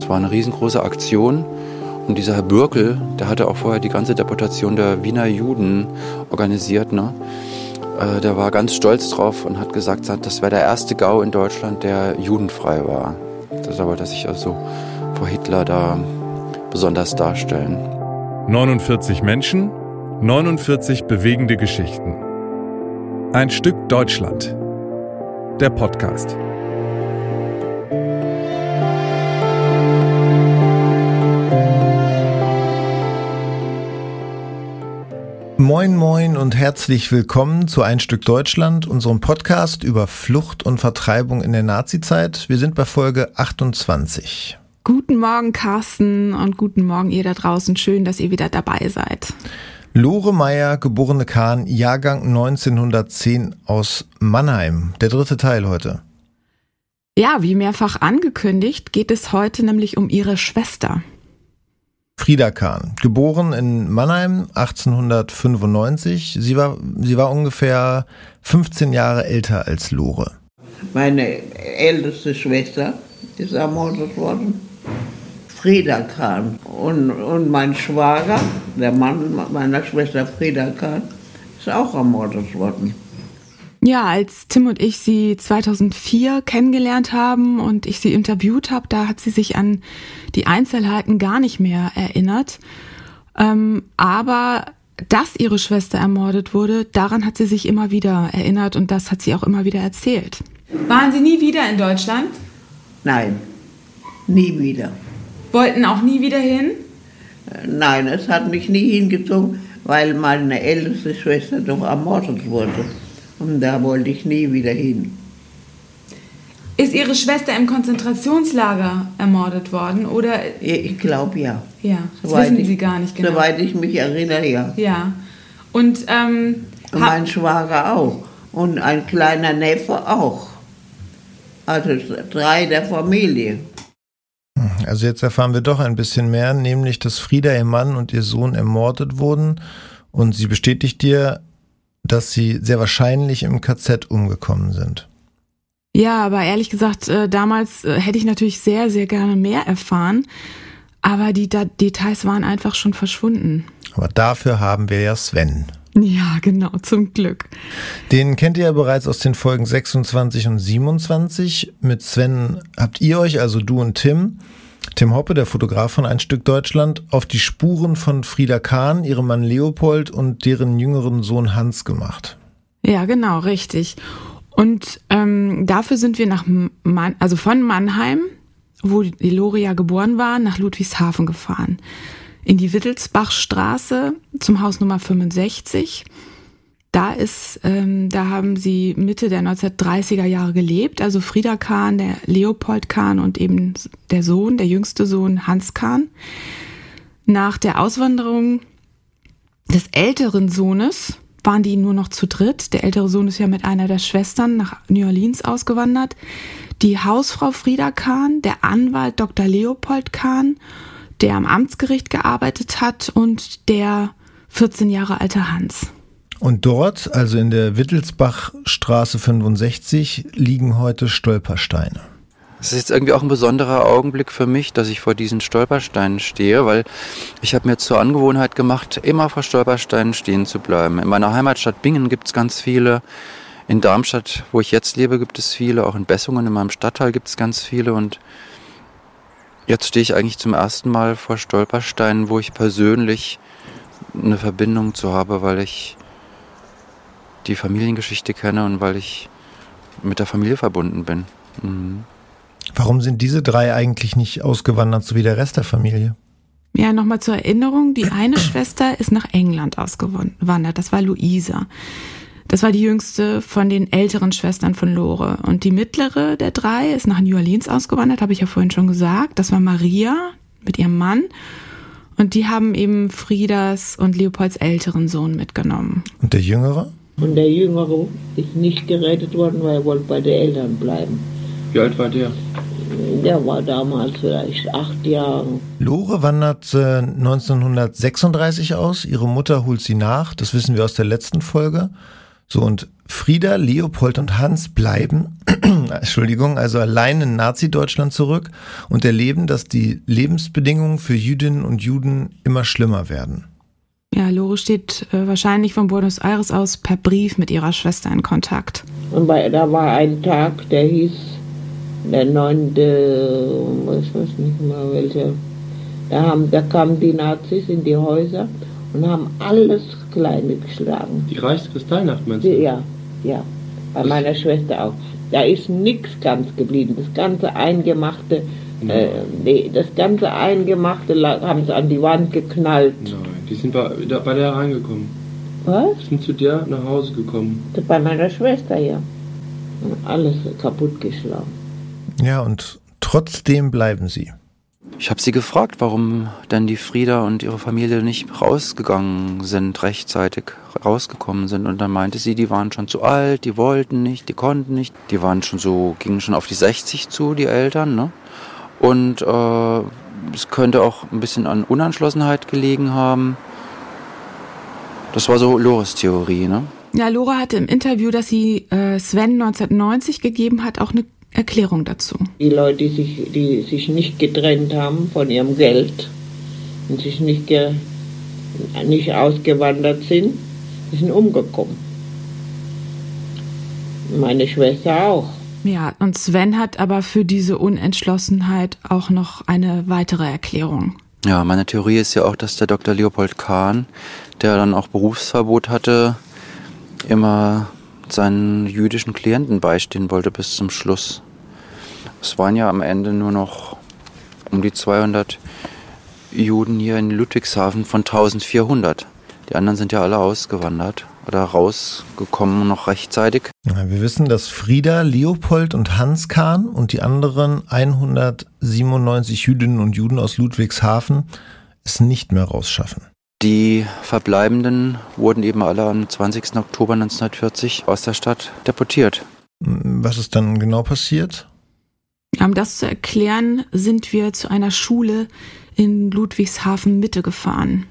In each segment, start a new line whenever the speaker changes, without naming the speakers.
Es war eine riesengroße Aktion. Und dieser Herr Bürkel, der hatte auch vorher die ganze Deportation der Wiener Juden organisiert. Ne? Äh, der war ganz stolz drauf und hat gesagt, das wäre der erste Gau in Deutschland, der judenfrei war. Das wollte er sich also vor Hitler da besonders darstellen.
49 Menschen, 49 bewegende Geschichten. Ein Stück Deutschland. Der Podcast.
Moin, moin und herzlich willkommen zu Ein Stück Deutschland, unserem Podcast über Flucht und Vertreibung in der Nazizeit. Wir sind bei Folge 28.
Guten Morgen, Carsten, und guten Morgen, ihr da draußen. Schön, dass ihr wieder dabei seid.
Lore Meyer, geborene Kahn, Jahrgang 1910 aus Mannheim. Der dritte Teil heute.
Ja, wie mehrfach angekündigt, geht es heute nämlich um ihre Schwester.
Frieda Kahn, geboren in Mannheim 1895. Sie war, sie war ungefähr 15 Jahre älter als Lore.
Meine älteste Schwester ist ermordet worden. Frieda Kahn. Und, und mein Schwager, der Mann meiner Schwester Frieda Kahn, ist auch ermordet worden.
Ja, als Tim und ich sie 2004 kennengelernt haben und ich sie interviewt habe, da hat sie sich an die Einzelheiten gar nicht mehr erinnert. Ähm, aber dass ihre Schwester ermordet wurde, daran hat sie sich immer wieder erinnert und das hat sie auch immer wieder erzählt.
Waren Sie nie wieder in Deutschland?
Nein, nie wieder.
Wollten auch nie wieder hin?
Nein, es hat mich nie hingezogen, weil meine älteste Schwester doch ermordet wurde. Und da wollte ich nie wieder hin.
Ist Ihre Schwester im Konzentrationslager ermordet worden, oder?
Ich glaube ja.
Ja, das soweit wissen ich, Sie gar nicht genau.
Soweit ich mich erinnere, ja.
Ja. Und, ähm,
Und mein Schwager auch. Und ein kleiner Neffe auch. Also drei der Familie.
Also jetzt erfahren wir doch ein bisschen mehr, nämlich dass Frieda, ihr Mann und ihr Sohn ermordet wurden. Und sie bestätigt dir, dass sie sehr wahrscheinlich im KZ umgekommen sind.
Ja, aber ehrlich gesagt, äh, damals äh, hätte ich natürlich sehr, sehr gerne mehr erfahren. Aber die Details waren einfach schon verschwunden.
Aber dafür haben wir ja Sven.
Ja, genau, zum Glück.
Den kennt ihr ja bereits aus den Folgen 26 und 27. Mit Sven habt ihr euch, also du und Tim, Tim Hoppe, der Fotograf von Ein Stück Deutschland, auf die Spuren von Frieda Kahn, ihrem Mann Leopold und deren jüngeren Sohn Hans gemacht.
Ja, genau, richtig. Und ähm, dafür sind wir nach Man also von Mannheim, wo die Loria geboren war, nach Ludwigshafen gefahren in die Wittelsbachstraße zum Haus Nummer 65. Da ist, ähm, da haben sie Mitte der 1930er Jahre gelebt. Also Frieda Kahn, der Leopold Kahn und eben der Sohn, der jüngste Sohn Hans Kahn. Nach der Auswanderung des älteren Sohnes waren die nur noch zu dritt. Der ältere Sohn ist ja mit einer der Schwestern nach New Orleans ausgewandert. Die Hausfrau Frieda Kahn, der Anwalt Dr. Leopold Kahn der am Amtsgericht gearbeitet hat und der 14 Jahre alte Hans.
Und dort, also in der Wittelsbachstraße 65, liegen heute Stolpersteine.
Es ist jetzt irgendwie auch ein besonderer Augenblick für mich, dass ich vor diesen Stolpersteinen stehe, weil ich habe mir zur Angewohnheit gemacht, immer vor Stolpersteinen stehen zu bleiben. In meiner Heimatstadt Bingen gibt es ganz viele. In Darmstadt, wo ich jetzt lebe, gibt es viele. Auch in Bessungen, in meinem Stadtteil, gibt es ganz viele. Und Jetzt stehe ich eigentlich zum ersten Mal vor Stolpersteinen, wo ich persönlich eine Verbindung zu habe, weil ich die Familiengeschichte kenne und weil ich mit der Familie verbunden bin. Mhm.
Warum sind diese drei eigentlich nicht ausgewandert, so wie der Rest der Familie?
Ja, nochmal zur Erinnerung, die eine Schwester ist nach England ausgewandert, das war Luisa. Das war die jüngste von den älteren Schwestern von Lore. Und die mittlere der drei ist nach New Orleans ausgewandert, habe ich ja vorhin schon gesagt. Das war Maria mit ihrem Mann. Und die haben eben Friedas und Leopolds älteren Sohn mitgenommen.
Und der Jüngere?
Und der Jüngere ist nicht gerettet worden, weil er wollte bei den Eltern bleiben.
Wie alt war der?
Der war damals vielleicht acht Jahre.
Lore wandert äh, 1936 aus. Ihre Mutter holt sie nach. Das wissen wir aus der letzten Folge. So, und Frieda, Leopold und Hans bleiben, Entschuldigung, also allein in Nazi-Deutschland zurück und erleben, dass die Lebensbedingungen für Jüdinnen und Juden immer schlimmer werden.
Ja, Lore steht äh, wahrscheinlich von Buenos Aires aus per Brief mit ihrer Schwester in Kontakt.
Und bei, da war ein Tag, der hieß der 9., ich weiß nicht mehr welcher, da, haben, da kamen die Nazis in die Häuser und haben alles Kleine geschlagen.
Die Reichskristallnacht meinst du?
Ja, ja, bei
Was?
meiner Schwester auch. Da ist nichts ganz geblieben. Das ganze Eingemachte, äh, nee, das ganze Eingemachte haben sie an die Wand geknallt.
Nein, die sind bei, da, bei der reingekommen.
Was?
Sind zu dir nach Hause gekommen.
Bei meiner Schwester, ja. Und alles kaputtgeschlagen.
Ja, und trotzdem bleiben sie.
Ich habe sie gefragt, warum denn die Frieda und ihre Familie nicht rausgegangen sind, rechtzeitig rausgekommen sind. Und dann meinte sie, die waren schon zu alt, die wollten nicht, die konnten nicht. Die waren schon so, gingen schon auf die 60 zu, die Eltern. Ne? Und äh, es könnte auch ein bisschen an Unentschlossenheit gelegen haben. Das war so Lores Theorie, ne?
Ja, Lore hatte im Interview, das sie äh, Sven 1990 gegeben hat, auch eine Erklärung dazu.
Die Leute, die sich, die sich nicht getrennt haben von ihrem Geld und sich nicht, ge, nicht ausgewandert sind, die sind umgekommen. Meine Schwester auch.
Ja, und Sven hat aber für diese Unentschlossenheit auch noch eine weitere Erklärung.
Ja, meine Theorie ist ja auch, dass der Dr. Leopold Kahn, der dann auch Berufsverbot hatte, immer seinen jüdischen Klienten beistehen wollte bis zum Schluss. Es waren ja am Ende nur noch um die 200 Juden hier in Ludwigshafen von 1400. Die anderen sind ja alle ausgewandert oder rausgekommen noch rechtzeitig.
Ja, Wir wissen, dass Frieda, Leopold und Hans Kahn und die anderen 197 Jüdinnen und Juden aus Ludwigshafen es nicht mehr rausschaffen.
Die Verbleibenden wurden eben alle am 20. Oktober 1940 aus der Stadt deportiert.
Was ist dann genau passiert?
Um das zu erklären, sind wir zu einer Schule in Ludwigshafen Mitte gefahren.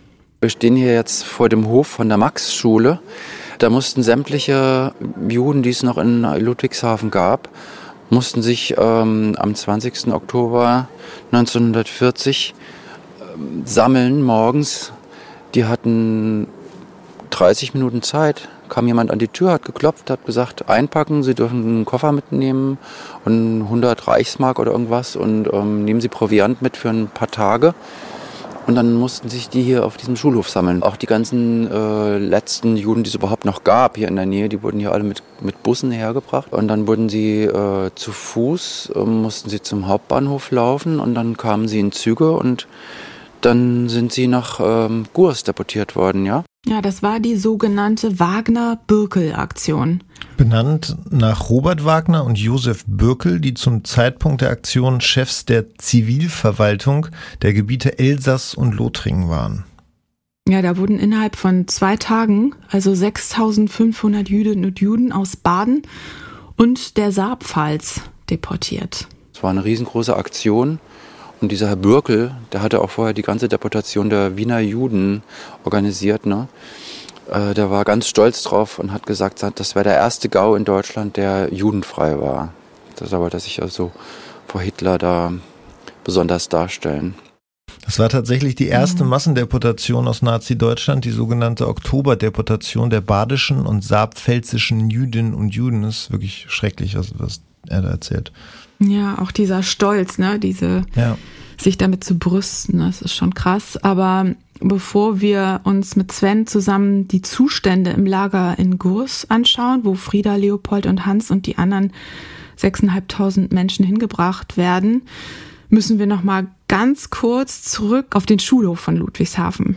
Wir stehen hier jetzt vor dem Hof von der Max-Schule. Da mussten sämtliche Juden, die es noch in Ludwigshafen gab, mussten sich ähm, am 20. Oktober 1940 ähm, sammeln morgens. Die hatten 30 Minuten Zeit. Kam jemand an die Tür, hat geklopft, hat gesagt, einpacken, Sie dürfen einen Koffer mitnehmen und 100 Reichsmark oder irgendwas und ähm, nehmen Sie Proviant mit für ein paar Tage. Und dann mussten sich die hier auf diesem Schulhof sammeln. Auch die ganzen äh, letzten Juden, die es überhaupt noch gab hier in der Nähe, die wurden hier alle mit, mit Bussen hergebracht. Und dann wurden sie äh, zu Fuß, äh, mussten sie zum Hauptbahnhof laufen und dann kamen sie in Züge und dann sind sie nach ähm, Gurs deportiert worden, ja.
Ja, das war die sogenannte Wagner-Birkel-Aktion.
Benannt nach Robert Wagner und Josef Bürkel, die zum Zeitpunkt der Aktion Chefs der Zivilverwaltung der Gebiete Elsass und Lothringen waren.
Ja, da wurden innerhalb von zwei Tagen also 6500 Jüdinnen und Juden aus Baden und der Saarpfalz deportiert.
Es war eine riesengroße Aktion. Und dieser Herr Bürkel, der hatte auch vorher die ganze Deportation der Wiener Juden organisiert. Ne? Äh, der war ganz stolz drauf und hat gesagt, das wäre der erste Gau in Deutschland, der judenfrei war. Das wollte er sich also vor Hitler da besonders darstellen.
Das war tatsächlich die erste Massendeportation aus Nazi-Deutschland, die sogenannte Oktoberdeportation der badischen und saarpfälzischen Jüdinnen und Juden. Das ist wirklich schrecklich, was, was er da erzählt.
Ja, auch dieser Stolz, ne, diese
Ja.
sich damit zu brüsten, das ist schon krass. Aber bevor wir uns mit Sven zusammen die Zustände im Lager in Gurs anschauen, wo Frieda, Leopold und Hans und die anderen 6.500 Menschen hingebracht werden, müssen wir noch mal ganz kurz zurück auf den Schulhof von Ludwigshafen.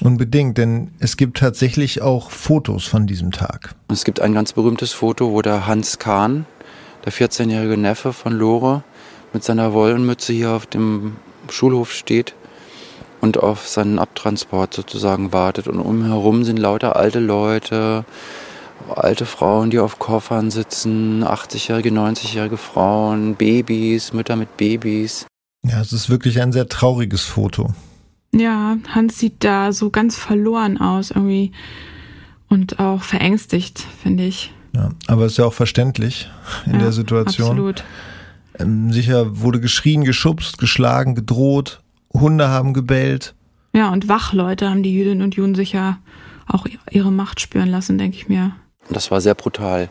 Unbedingt, denn es gibt tatsächlich auch Fotos von diesem Tag.
Es gibt ein ganz berühmtes Foto, wo der Hans Kahn, der 14-jährige Neffe von Lore, mit seiner Wollenmütze hier auf dem Schulhof steht und auf seinen Abtransport sozusagen wartet. Und umherum sind lauter alte Leute, alte Frauen, die auf Koffern sitzen, 80-jährige, 90-jährige Frauen, Babys, Mütter mit Babys.
Ja, es ist wirklich ein sehr trauriges Foto.
Ja, Hans sieht da so ganz verloren aus irgendwie und auch verängstigt, finde ich.
Ja, aber ist ja auch verständlich in
ja,
der Situation.
Absolut.
Ähm, sicher wurde geschrien, geschubst, geschlagen, gedroht, Hunde haben gebellt.
Ja, und Wachleute haben die Jüdinnen und Juden sicher auch ihre Macht spüren lassen, denke ich mir.
Das war sehr brutal.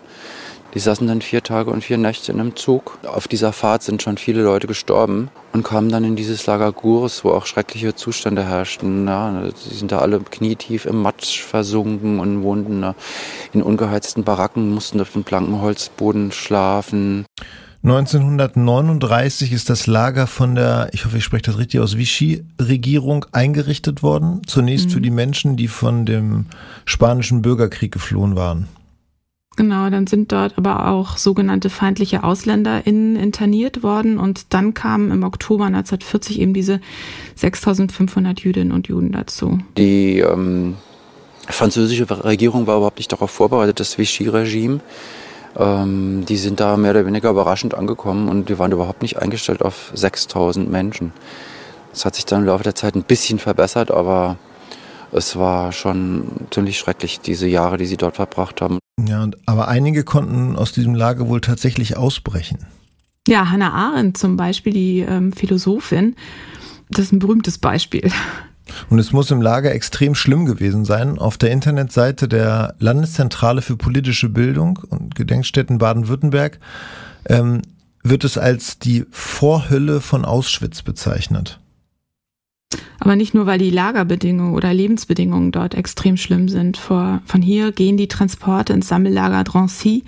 Die saßen dann vier Tage und vier Nächte in einem Zug. Auf dieser Fahrt sind schon viele Leute gestorben und kamen dann in dieses Lager Gurs, wo auch schreckliche Zustände herrschten. Ja, die sind da alle knietief im Matsch versunken und wohnten in ungeheizten Baracken, mussten auf dem blanken Holzboden schlafen.
1939 ist das Lager von der, ich hoffe, ich spreche das richtig aus, Vichy-Regierung eingerichtet worden. Zunächst mhm. für die Menschen, die von dem spanischen Bürgerkrieg geflohen waren.
Genau, dann sind dort aber auch sogenannte feindliche AusländerInnen interniert worden und dann kamen im Oktober 1940 eben diese 6500 Jüdinnen und Juden dazu.
Die ähm, französische Regierung war überhaupt nicht darauf vorbereitet, das Vichy-Regime. Ähm, die sind da mehr oder weniger überraschend angekommen und die waren überhaupt nicht eingestellt auf 6000 Menschen. Das hat sich dann im Laufe der Zeit ein bisschen verbessert, aber es war schon ziemlich schrecklich, diese Jahre, die sie dort verbracht haben.
Ja, aber einige konnten aus diesem Lager wohl tatsächlich ausbrechen.
Ja, Hannah Arendt zum Beispiel, die ähm, Philosophin, das ist ein berühmtes Beispiel.
Und es muss im Lager extrem schlimm gewesen sein. Auf der Internetseite der Landeszentrale für politische Bildung und Gedenkstätten Baden-Württemberg ähm, wird es als die Vorhölle von Auschwitz bezeichnet.
Aber nicht nur, weil die Lagerbedingungen oder Lebensbedingungen dort extrem schlimm sind. Vor, von hier gehen die Transporte ins Sammellager Drancy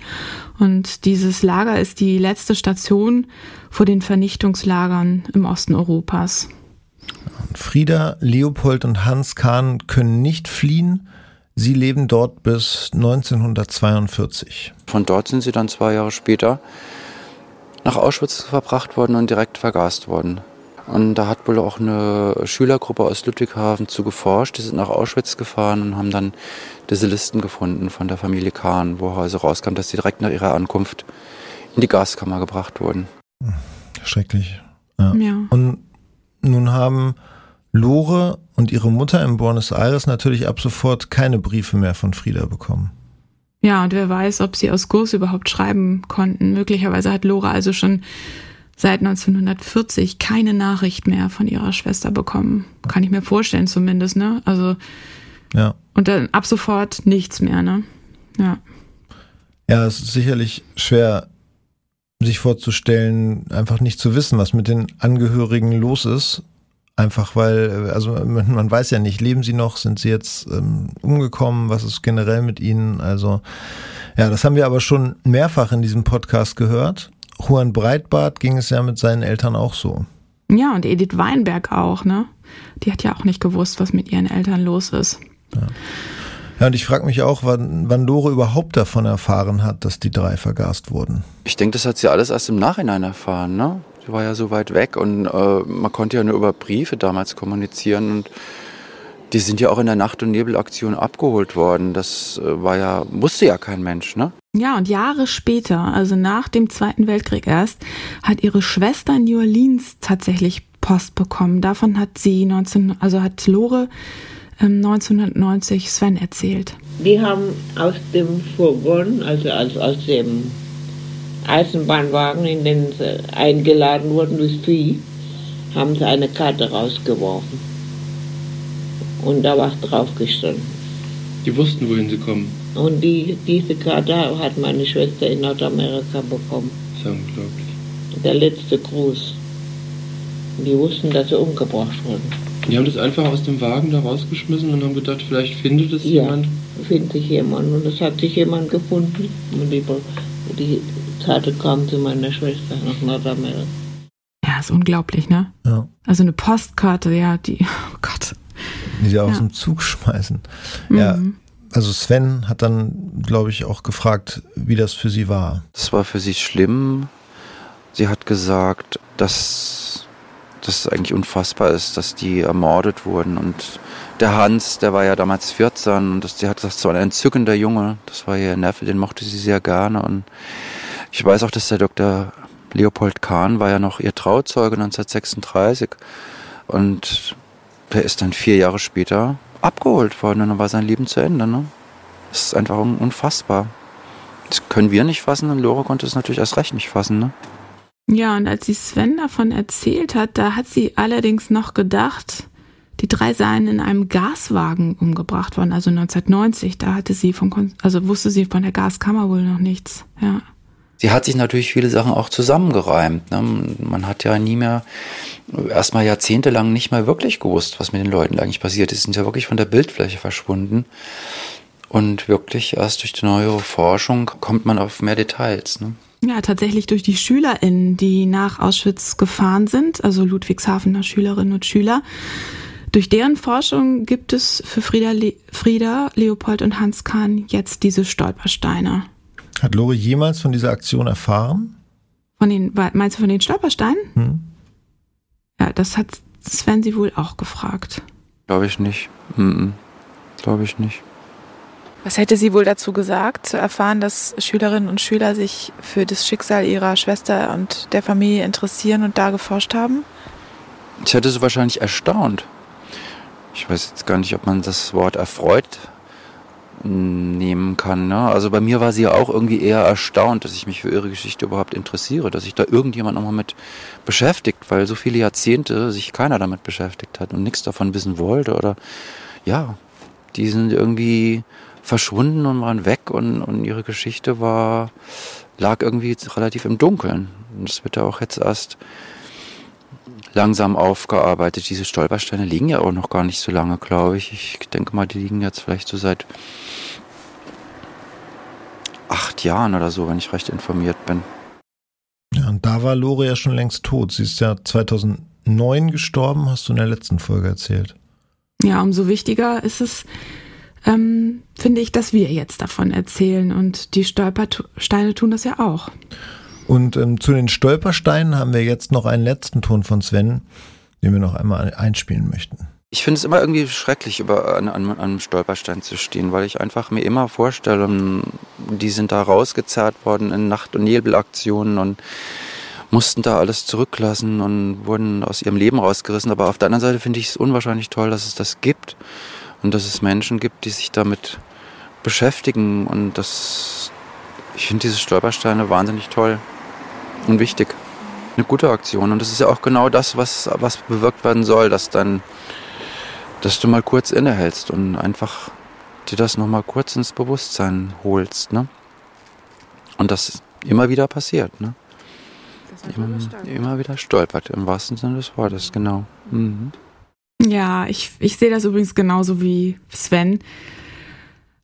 und dieses Lager ist die letzte Station vor den Vernichtungslagern im Osten Europas.
Frieda, Leopold und Hans Kahn können nicht fliehen. Sie leben dort bis 1942.
Von dort sind sie dann zwei Jahre später nach Auschwitz verbracht worden und direkt vergast worden. Und da hat wohl auch eine Schülergruppe aus Ludwigshafen zu geforscht. Die sind nach Auschwitz gefahren und haben dann diese Listen gefunden von der Familie Kahn, wo also rauskam, dass sie direkt nach ihrer Ankunft in die Gaskammer gebracht wurden.
Schrecklich. Ja. ja. Und nun haben Lore und ihre Mutter in Buenos Aires natürlich ab sofort keine Briefe mehr von Frieda bekommen.
Ja, und wer weiß, ob sie aus Kurs überhaupt schreiben konnten. Möglicherweise hat Lore also schon seit 1940 keine Nachricht mehr von ihrer Schwester bekommen. Kann ich mir vorstellen zumindest, ne? Also ja. Und dann ab sofort nichts mehr, ne? Ja.
Ja, es ist sicherlich schwer, sich vorzustellen, einfach nicht zu wissen, was mit den Angehörigen los ist. Einfach weil, also man weiß ja nicht, leben sie noch, sind sie jetzt ähm, umgekommen, was ist generell mit ihnen? Also ja, das haben wir aber schon mehrfach in diesem Podcast gehört. Juan Breitbart ging es ja mit seinen Eltern auch so.
Ja, und Edith Weinberg auch, ne? Die hat ja auch nicht gewusst, was mit ihren Eltern los ist.
Ja, ja und ich frage mich auch, wann, wann Lore überhaupt davon erfahren hat, dass die drei vergast wurden.
Ich denke, das hat sie alles erst im Nachhinein erfahren, ne? Sie war ja so weit weg und äh, man konnte ja nur über Briefe damals kommunizieren und die sind ja auch in der Nacht- und Nebelaktion abgeholt worden. Das äh, war ja, wusste ja kein Mensch, ne?
Ja, und Jahre später, also nach dem Zweiten Weltkrieg erst, hat ihre Schwester in New Orleans tatsächlich Post bekommen. Davon hat sie 19, also hat Lore ähm, 1990 Sven erzählt.
Die haben aus dem Furgon, also aus, aus dem Eisenbahnwagen, in den sie eingeladen wurden durch Vieh, haben sie eine Karte rausgeworfen. Und da war drauf gestanden.
Die wussten, wohin sie kommen.
Und die, diese Karte hat meine Schwester in Nordamerika bekommen.
Das ist unglaublich.
Der letzte Gruß. Die wussten, dass sie umgebracht wurden.
Die haben das einfach aus dem Wagen da rausgeschmissen und haben gedacht, vielleicht findet es
ja,
jemand.
findet sich jemand. Und es hat sich jemand gefunden. Und die, die Karte kam zu meiner Schwester nach Nordamerika.
Ja, ist unglaublich, ne? Ja. Also eine Postkarte, ja, die, oh Gott.
Die sie aus ja. dem Zug schmeißen. Mhm. Ja, also Sven hat dann, glaube ich, auch gefragt, wie das für sie war.
Das war für sie schlimm. Sie hat gesagt, dass das eigentlich unfassbar ist, dass die ermordet wurden und Der Hans, der war ja damals 14 und das, die hat das war ein entzückender Junge. Das war ihr Neffe, den mochte sie sehr gerne. Und ich weiß auch, dass der Dr. Leopold Kahn war ja noch ihr Trauzeuge 1936. Und der ist dann vier Jahre später abgeholt worden und dann war sein Leben zu Ende. Ne? Das ist einfach unfassbar. Das können wir nicht fassen und Lore konnte es natürlich erst recht nicht fassen. Ne?
Ja, und als sie Sven davon erzählt hat, da hat sie allerdings noch gedacht, die drei seien in einem Gaswagen umgebracht worden, also 1990. Da hatte sie von, also wusste sie von der Gaskammer wohl noch nichts. Ja.
Sie hat sich natürlich viele Sachen auch zusammengereimt. Ne? Man hat ja nie mehr, erstmal jahrzehntelang nicht mehr wirklich gewusst, was mit den Leuten eigentlich passiert ist. Sie sind ja wirklich von der Bildfläche verschwunden. Und wirklich erst durch die neuere Forschung kommt man auf mehr Details. Ne?
Ja, tatsächlich durch die SchülerInnen, die nach Auschwitz gefahren sind, also Ludwigshafener Schülerinnen und Schüler. Durch deren Forschung gibt es für Frieda, Le Frieda, Leopold und Hans Kahn jetzt diese Stolpersteine.
Hat Lore jemals von dieser Aktion erfahren?
Von den, meinst du von den Stolpersteinen? Hm. Ja, das hat Sven sie wohl auch gefragt.
Glaube ich nicht. Mm Glaube ich nicht.
Was hätte sie wohl dazu gesagt, zu erfahren, dass Schülerinnen und Schüler sich für das Schicksal ihrer Schwester und der Familie interessieren und da geforscht haben?
Ich hätte sie wahrscheinlich erstaunt. Ich weiß jetzt gar nicht, ob man das Wort erfreut nehmen kann. Ne? Also bei mir war sie ja auch irgendwie eher erstaunt, dass ich mich für ihre Geschichte überhaupt interessiere, dass sich da irgendjemand nochmal mit beschäftigt, weil so viele Jahrzehnte sich keiner damit beschäftigt hat und nichts davon wissen wollte oder ja, die sind irgendwie verschwunden und waren weg und, und ihre Geschichte war, lag irgendwie relativ im Dunkeln. Und das wird ja auch jetzt erst langsam aufgearbeitet. Diese Stolpersteine liegen ja auch noch gar nicht so lange, glaube ich. Ich denke mal, die liegen jetzt vielleicht so seit acht Jahren oder so, wenn ich recht informiert bin.
Ja, und da war Lore ja schon längst tot. Sie ist ja 2009 gestorben, hast du in der letzten Folge erzählt.
Ja, umso wichtiger ist es, ähm, finde ich, dass wir jetzt davon erzählen. Und die Stolpersteine tun das ja auch.
Und ähm, zu den Stolpersteinen haben wir jetzt noch einen letzten Ton von Sven, den wir noch einmal einspielen möchten.
Ich finde es immer irgendwie schrecklich, über, an, an, an, einem Stolperstein zu stehen, weil ich einfach mir immer vorstelle, die sind da rausgezerrt worden in Nacht- und Nebelaktionen und mussten da alles zurücklassen und wurden aus ihrem Leben rausgerissen. Aber auf der anderen Seite finde ich es unwahrscheinlich toll, dass es das gibt und dass es Menschen gibt, die sich damit beschäftigen und das, ich finde diese Stolpersteine wahnsinnig toll und wichtig. Eine gute Aktion. Und das ist ja auch genau das, was, was bewirkt werden soll, dass dann, dass du mal kurz innehältst und einfach dir das nochmal kurz ins Bewusstsein holst. Ne? Und das immer wieder passiert. Ne? Immer, immer, wieder stolpert, im wahrsten Sinne des Wortes, genau. Mhm.
Ja, ich, ich sehe das übrigens genauso wie Sven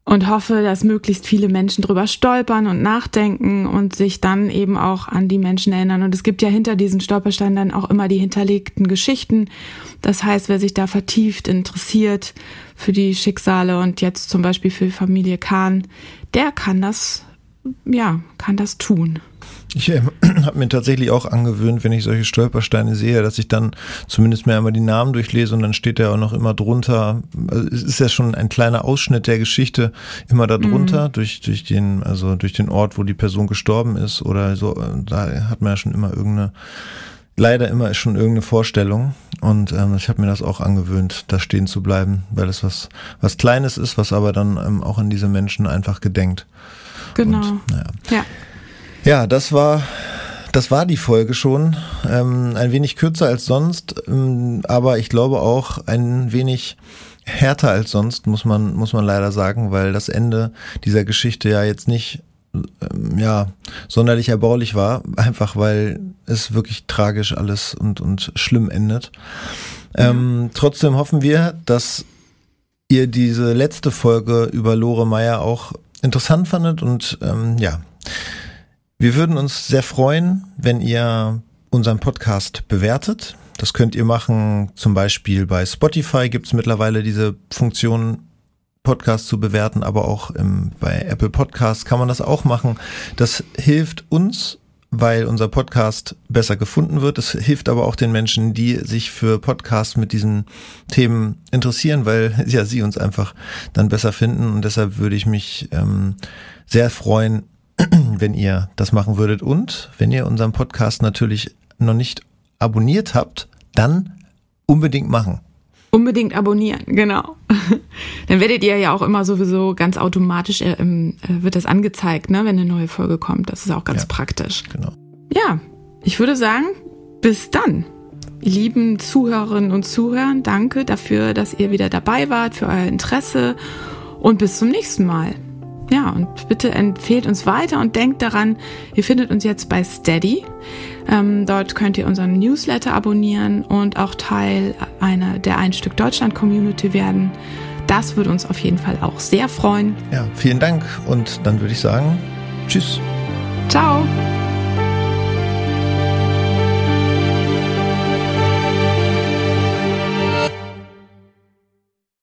und hoffe, dass möglichst viele Menschen drüber stolpern und nachdenken und sich dann eben auch an die Menschen erinnern. Und es gibt ja hinter diesen Stolpersteinen dann auch immer die hinterlegten Geschichten. Das heißt, wer sich da vertieft interessiert für die Schicksale und jetzt zum Beispiel für Familie Kahn, der kann das, ja, kann das tun.
Ich äh, habe mir tatsächlich auch angewöhnt, wenn ich solche Stolpersteine sehe, dass ich dann zumindest mir einmal die Namen durchlese und dann steht ja auch noch immer drunter. Also es ist ja schon ein kleiner Ausschnitt der Geschichte immer darunter mhm. durch durch den also durch den Ort, wo die Person gestorben ist oder so. Da hat man ja schon immer irgendeine leider immer schon irgendeine Vorstellung und ähm, ich habe mir das auch angewöhnt, da stehen zu bleiben, weil es was was Kleines ist, was aber dann ähm, auch an diese Menschen einfach gedenkt.
Genau. Und,
naja. Ja. Ja, das war das war die Folge schon. Ähm, ein wenig kürzer als sonst, ähm, aber ich glaube auch ein wenig härter als sonst, muss man, muss man leider sagen, weil das Ende dieser Geschichte ja jetzt nicht ähm, ja, sonderlich erbaulich war, einfach weil es wirklich tragisch alles und, und schlimm endet. Ähm, trotzdem hoffen wir, dass ihr diese letzte Folge über Lore Meyer auch interessant fandet und ähm, ja, wir würden uns sehr freuen, wenn ihr unseren Podcast bewertet. Das könnt ihr machen, zum Beispiel bei Spotify gibt es mittlerweile diese Funktion, Podcast zu bewerten, aber auch im, bei Apple Podcasts kann man das auch machen. Das hilft uns weil unser Podcast besser gefunden wird. Es hilft aber auch den Menschen, die sich für Podcasts mit diesen Themen interessieren, weil ja sie uns einfach dann besser finden. Und deshalb würde ich mich ähm, sehr freuen, wenn ihr das machen würdet. Und wenn ihr unseren Podcast natürlich noch nicht abonniert habt, dann unbedingt machen.
Unbedingt abonnieren, genau. Dann werdet ihr ja auch immer sowieso ganz automatisch, äh, äh, wird das angezeigt, ne, wenn eine neue Folge kommt. Das ist auch ganz
Ja.
praktisch.
Genau.
Ja, ich würde sagen, bis dann. Lieben Zuhörerinnen und Zuhörer, danke dafür, dass ihr wieder dabei wart, für euer Interesse und bis zum nächsten Mal. Ja, und bitte empfehlt uns weiter und denkt daran, ihr findet uns jetzt bei Steady. Ähm, dort könnt ihr unseren Newsletter abonnieren und auch Teil einer der Ein Stück Deutschland Community werden. Das würde uns auf jeden Fall auch sehr freuen.
Ja, vielen Dank. Und dann würde ich sagen, tschüss.
Ciao!